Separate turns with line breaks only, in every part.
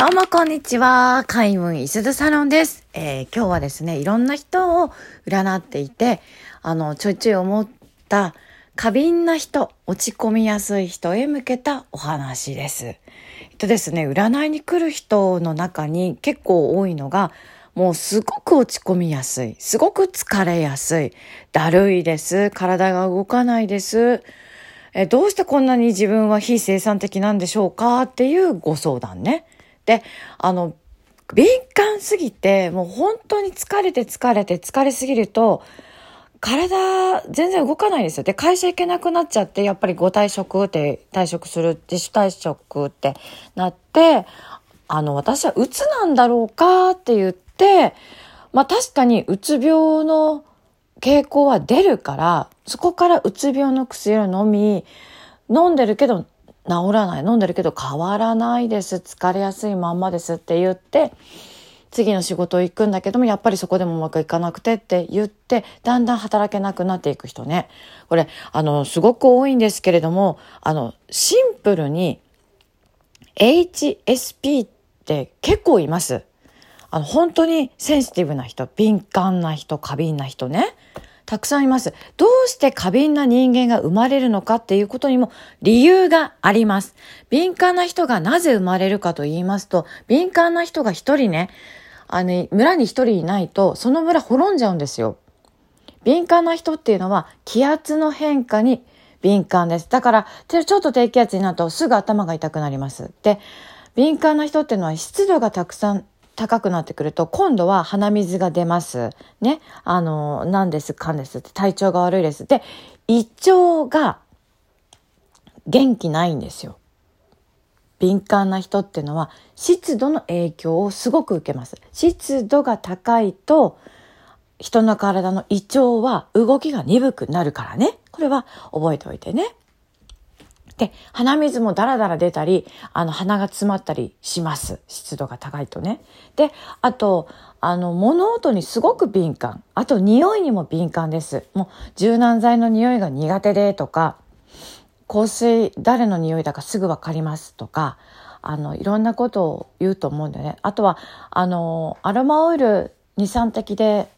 どうもこんにちは。開運イスドサロンです。えー、今日はですね、いろんな人を占っていて、あの、ちょいちょい思った過敏な人、落ち込みやすい人へ向けたお話です。えっとですね、占いに来る人の中に結構多いのが、もうすごく落ち込みやすい。すごく疲れやすい。だるいです。体が動かないです。えどうしてこんなに自分は非生産的なんでしょうかっていうご相談ね。で、あの、敏感すぎて、もう本当に疲れて疲れて疲れすぎると、体全然動かないですよ。で、会社行けなくなっちゃって、やっぱりご退職って退職する、自主退職ってなって、あの、私はうつなんだろうかって言って、まあ確かにうつ病の傾向は出るから、そこからうつ病の薬を飲み、飲んでるけど治らない。飲んでるけど変わらないです。疲れやすいまんまですって言って次の仕事行くんだけどもやっぱりそこでもうまくいかなくてって言ってだんだん働けなくなっていく人ね。これあのすごく多いんですけれどもあのシンプルに HSP って結構います。あの本当にセンシティブな人敏感な人過敏な人ね。たくさんいます。どうして過敏な人間が生まれるのかっていうことにも理由があります。敏感な人がなぜ生まれるかと言いますと、敏感な人が一人ね、あの、村に一人いないと、その村滅んじゃうんですよ。敏感な人っていうのは気圧の変化に敏感です。だから、ちょっと低気圧になるとすぐ頭が痛くなります。で、敏感な人っていうのは湿度がたくさん高くなってくると、今度は鼻水が出ます。ね。あの、何です、かんですって、体調が悪いです。で、胃腸が元気ないんですよ。敏感な人っていうのは湿度の影響をすごく受けます。湿度が高いと人の体の胃腸は動きが鈍くなるからね。これは覚えておいてね。で、鼻水もダラダラ出たり、あの、鼻が詰まったりします。湿度が高いとね。で、あと、あの、物音にすごく敏感。あと、匂いにも敏感です。もう、柔軟剤の匂いが苦手でとか、香水、誰の匂いだかすぐわかりますとか、あの、いろんなことを言うと思うんだよね。あとは、あの、アロマオイル2、3滴で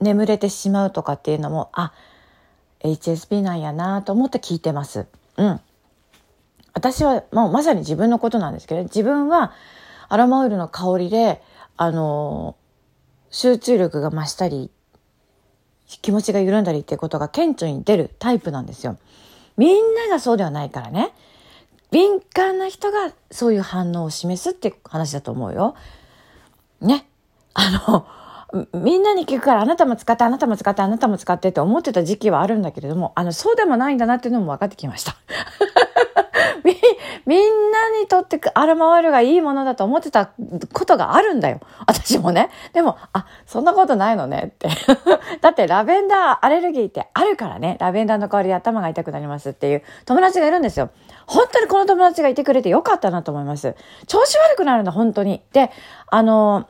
眠れてしまうとかっていうのも、あ、HSP なんやなと思って聞いてます。うん。私はもうまさに自分のことなんですけど、自分はアロマオイルの香りで、あの、集中力が増したり、気持ちが緩んだりっていうことが顕著に出るタイプなんですよ。みんながそうではないからね。敏感な人がそういう反応を示すって話だと思うよ。ね。あの、みんなに聞くからあなたも使ってあなたも使ってあなたも使ってって思ってた時期はあるんだけれども、あの、そうでもないんだなっていうのも分かってきました。み、みんなにとってアロマオイルがいいものだと思ってたことがあるんだよ。私もね。でも、あ、そんなことないのねって。だってラベンダーアレルギーってあるからね。ラベンダーの香りで頭が痛くなりますっていう友達がいるんですよ。本当にこの友達がいてくれてよかったなと思います。調子悪くなるんだ、本当に。で、あの、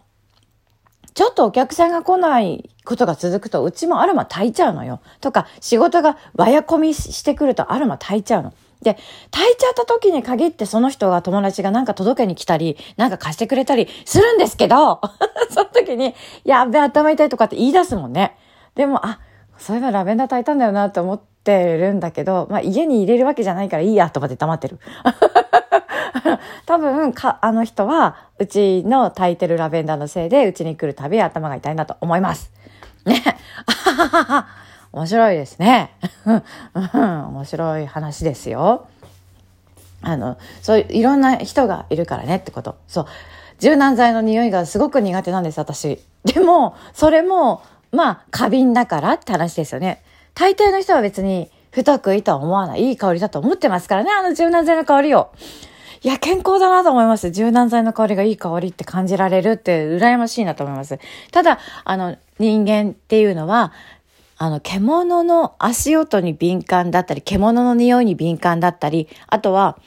ちょっとお客さんが来ないことが続くと、うちもアロマ炊いちゃうのよ。とか、仕事がわや込みしてくるとアロマ炊いちゃうの。で、炊いちゃった時に限ってその人が友達がなんか届けに来たり、なんか貸してくれたりするんですけど、その時に、やべ、頭痛いとかって言い出すもんね。でも、あ、そういえばラベンダー炊いたんだよなって思ってるんだけど、まあ家に入れるわけじゃないからいいやとかって黙ってる。多分か、あの人は、うちの炊いてるラベンダーのせいで、うちに来るたび頭が痛いんだと思います。ね。面白いですね。面白い話ですよ。あの、そういう、いろんな人がいるからねってこと。そう。柔軟剤の匂いがすごく苦手なんです、私。でも、それも、まあ、過敏だからって話ですよね。大抵の人は別に、不得意とは思わない。いい香りだと思ってますからね、あの柔軟剤の香りを。いや、健康だなと思います。柔軟剤の香りがいい香りって感じられるって羨ましいなと思います。ただ、あの、人間っていうのは、あの、獣の足音に敏感だったり、獣の匂いに敏感だったり、あとは、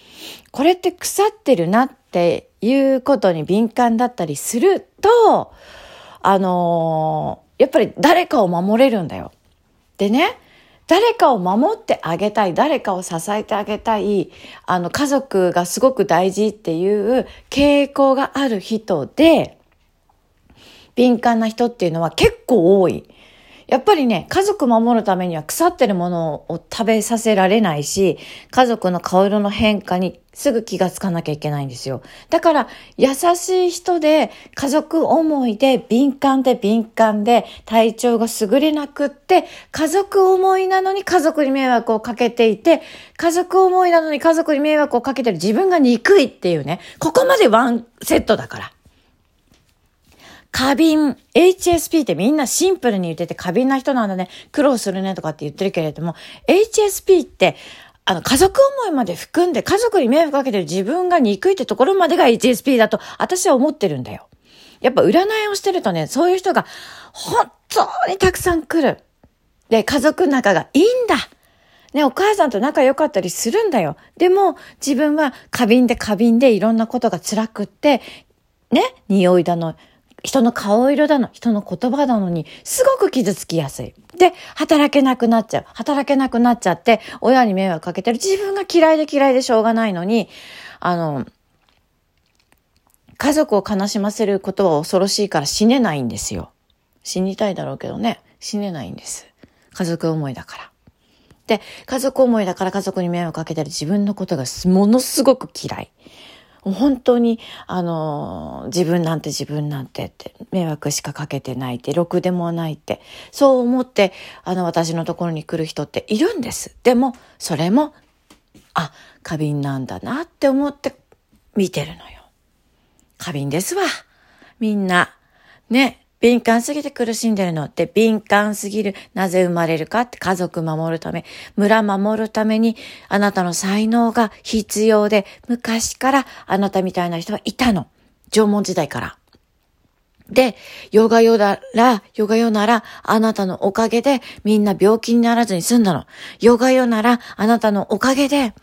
これって腐ってるなっていうことに敏感だったりすると、あのー、やっぱり誰かを守れるんだよ。でね、誰かを守ってあげたい、誰かを支えてあげたい、あの、家族がすごく大事っていう傾向がある人で、敏感な人っていうのは結構多い。やっぱりね、家族守るためには腐ってるものを食べさせられないし、家族の顔色の変化にすぐ気がつかなきゃいけないんですよ。だから、優しい人で、家族思いで、敏感で敏感で、体調が優れなくって、家族思いなのに家族に迷惑をかけていて、家族思いなのに家族に迷惑をかけてる自分が憎いっていうね、ここまでワンセットだから。過敏、HSP ってみんなシンプルに言ってて過敏な人なんだね、苦労するねとかって言ってるけれども、HSP って、あの、家族思いまで含んで家族に迷惑かけてる自分が憎いってところまでが HSP だと私は思ってるんだよ。やっぱ占いをしてるとね、そういう人が本当にたくさん来る。で、家族仲がいいんだ。ね、お母さんと仲良かったりするんだよ。でも、自分は過敏で過敏でいろんなことが辛くって、ね、匂いだの、人の顔色だの、人の言葉なのに、すごく傷つきやすい。で、働けなくなっちゃう。働けなくなっちゃって、親に迷惑かけてる。自分が嫌いで嫌いでしょうがないのに、あの、家族を悲しませることは恐ろしいから死ねないんですよ。死にたいだろうけどね、死ねないんです。家族思いだから。で、家族思いだから家族に迷惑かけてる自分のことがものすごく嫌い。本当に、あの、自分なんて自分なんてって、迷惑しかかけてないって、ろくでもないって、そう思って、あの、私のところに来る人っているんです。でも、それも、あ、過敏なんだなって思って見てるのよ。過敏ですわ。みんな。ね。敏感すぎて苦しんでるのって敏感すぎる。なぜ生まれるかって家族守るため、村守るためにあなたの才能が必要で、昔からあなたみたいな人はいたの。縄文時代から。で、ヨガヨなら、ヨガヨなら、あなたのおかげでみんな病気にならずに済んだの。ヨガヨなら、あなたのおかげで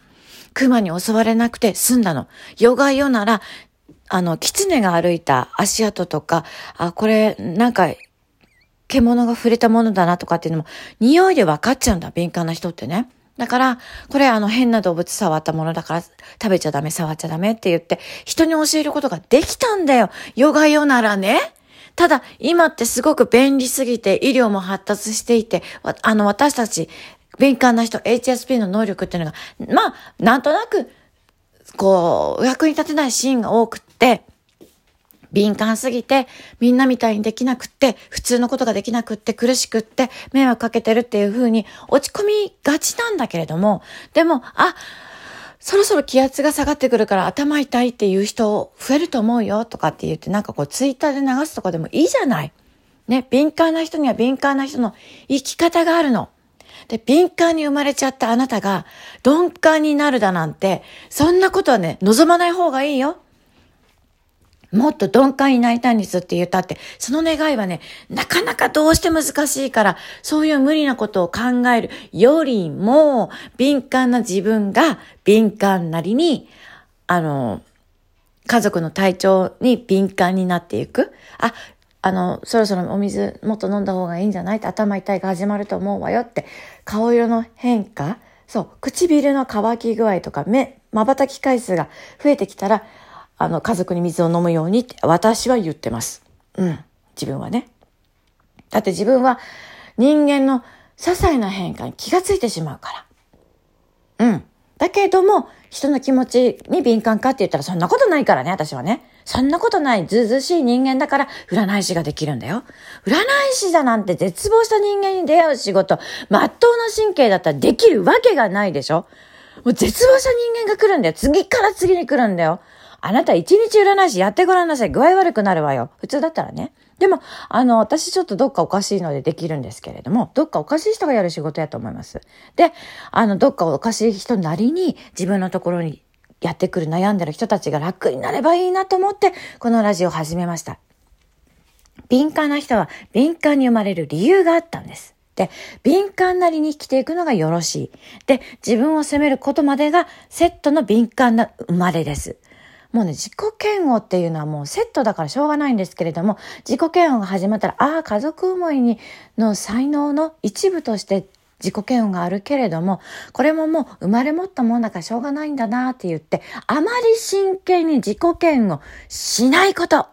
熊に襲われなくて済んだの。ヨガヨなら、あの、狐が歩いた足跡とか、あ、これ、なんか、獣が触れたものだなとかっていうのも、匂いで分かっちゃうんだ、敏感な人ってね。だから、これあの変な動物触ったものだから食べちゃダメ、触っちゃダメって言って、人に教えることができたんだよ。ヨガヨならね。ただ、今ってすごく便利すぎて、医療も発達していて、あの、私たち、敏感な人、HSP の能力っていうのが、まあ、なんとなく、こう、役に立てないシーンが多くて、敏感すぎて、みんなみたいにできなくって、普通のことができなくって、苦しくって、迷惑かけてるっていう風に落ち込みがちなんだけれども、でも、あ、そろそろ気圧が下がってくるから頭痛いっていう人増えると思うよとかって言ってなんかこうツイッターで流すとかでもいいじゃない。ね、敏感な人には敏感な人の生き方があるの。で、敏感に生まれちゃったあなたが鈍感になるだなんて、そんなことはね、望まない方がいいよ。もっと鈍感になりたいんですって言ったって、その願いはね、なかなかどうして難しいから、そういう無理なことを考えるよりも、敏感な自分が敏感なりに、あの、家族の体調に敏感になっていく。あ、あの、そろそろお水もっと飲んだ方がいいんじゃない？って頭痛いが始まると思うわよって、顔色の変化、そう、唇の乾き具合とか目、瞬き回数が増えてきたら、あの、家族に水を飲むようにって私は言ってます。うん。自分はね。だって自分は人間の些細な変化に気がついてしまうから。うん。だけども、人の気持ちに敏感かって言ったらそんなことないからね、私はね。そんなことない、ずうずしい人間だから占い師ができるんだよ。占い師だなんて絶望した人間に出会う仕事、まっとうな神経だったらできるわけがないでしょもう絶望した人間が来るんだよ。次から次に来るんだよ。あなた一日占い師やってごらんなさい。具合悪くなるわよ。普通だったらね。でも、あの、私ちょっとどっかおかしいのでできるんですけれども、どっかおかしい人がやる仕事やと思います。で、あの、どっかおかしい人なりに自分のところにやってくる悩んでる人たちが楽になればいいなと思って、このラジオを始めました。敏感な人は敏感に生まれる理由があったんです。で、敏感なりに生きていくのがよろしい。で、自分を責めることまでがセットの敏感な生まれです。もうね、自己嫌悪っていうのはもうセットだからしょうがないんですけれども、自己嫌悪が始まったら、ああ、家族思いにの才能の一部として自己嫌悪があるけれども、これももう生まれ持ったもんだからしょうがないんだなって言って、あまり真剣に自己嫌悪しないこと。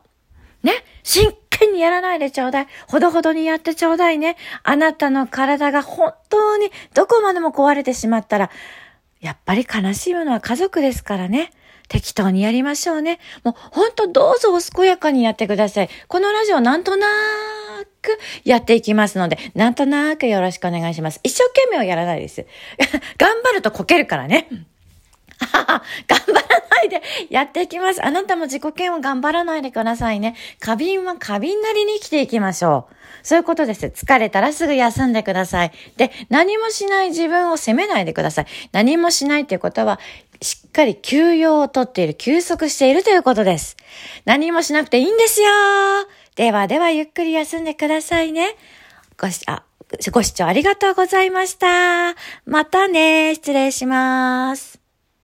ね？真剣にやらないでちょうだい。ほどほどにやってちょうだいね。あなたの体が本当にどこまでも壊れてしまったら、やっぱり悲しいものは家族ですからね。適当にやりましょうね。もうほんとどうぞお健やかにやってください。このラジオなんとなくやっていきますので、なんとなくよろしくお願いします。一生懸命はやらないです。頑張るとこけるからね。頑張らないでやっていきます。あなたも自己嫌悪頑張らないでくださいね。過敏は過敏なりに生きていきましょう。そういうことです。疲れたらすぐ休んでください。で、何もしない自分を責めないでください。何もしないっていうことは、しっかり休養をとっている、休息しているということです。何もしなくていいんですよではではゆっくり休んでくださいね。ごし、あ、ご視聴ありがとうございました。またね。失礼します。